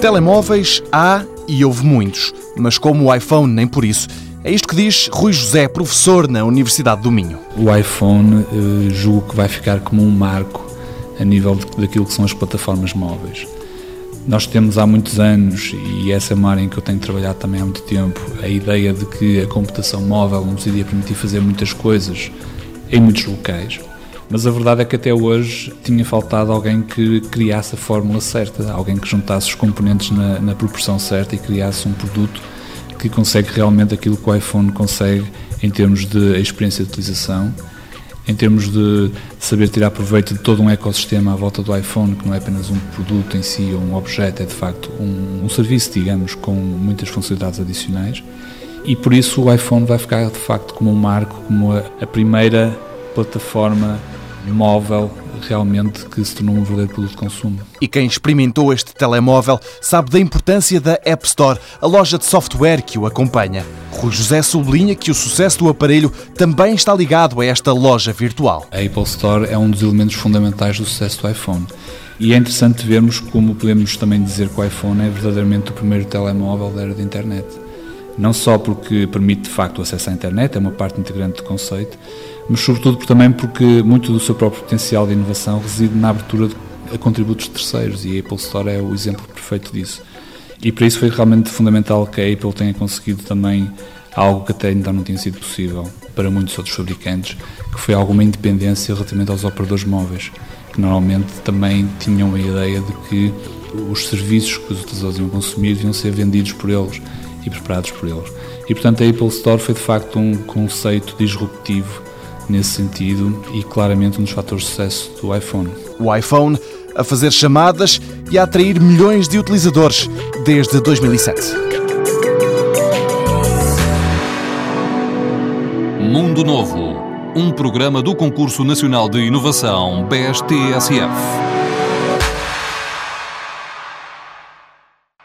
Telemóveis há e houve muitos, mas como o iPhone, nem por isso. É isto que diz Rui José, professor na Universidade do Minho. O iPhone eh, julgo que vai ficar como um marco a nível daquilo que são as plataformas móveis. Nós temos há muitos anos, e essa é uma área em que eu tenho trabalhado também há muito tempo, a ideia de que a computação móvel nos iria permitir fazer muitas coisas em muitos locais. Mas a verdade é que até hoje tinha faltado alguém que criasse a fórmula certa, alguém que juntasse os componentes na, na proporção certa e criasse um produto que consegue realmente aquilo que o iPhone consegue em termos de experiência de utilização em termos de saber tirar proveito de todo um ecossistema à volta do iPhone, que não é apenas um produto em si ou um objeto, é de facto um, um serviço, digamos, com muitas funcionalidades adicionais. E por isso o iPhone vai ficar de facto como um marco, como a, a primeira plataforma móvel realmente que se tornou um verdadeiro produto de consumo. E quem experimentou este telemóvel sabe da importância da App Store, a loja de software que o acompanha. Rui José sublinha que o sucesso do aparelho também está ligado a esta loja virtual. A Apple Store é um dos elementos fundamentais do sucesso do iPhone. E é interessante vermos como podemos também dizer que o iPhone é verdadeiramente o primeiro telemóvel da era da internet. Não só porque permite de facto o acesso à internet, é uma parte integrante do conceito, mas sobretudo também porque muito do seu próprio potencial de inovação reside na abertura a contributos terceiros e a Apple Store é o exemplo perfeito disso. E para isso foi realmente fundamental que a Apple tenha conseguido também algo que até ainda não tinha sido possível para muitos outros fabricantes, que foi alguma independência relativamente aos operadores móveis, que normalmente também tinham a ideia de que os serviços que os utilizadores iam consumir deviam ser vendidos por eles e preparados por eles. E portanto a Apple Store foi de facto um conceito disruptivo nesse sentido e claramente um dos fatores de sucesso do iPhone. O iPhone a fazer chamadas e a atrair milhões de utilizadores desde 2007. Mundo Novo, um programa do Concurso Nacional de Inovação BSTSF.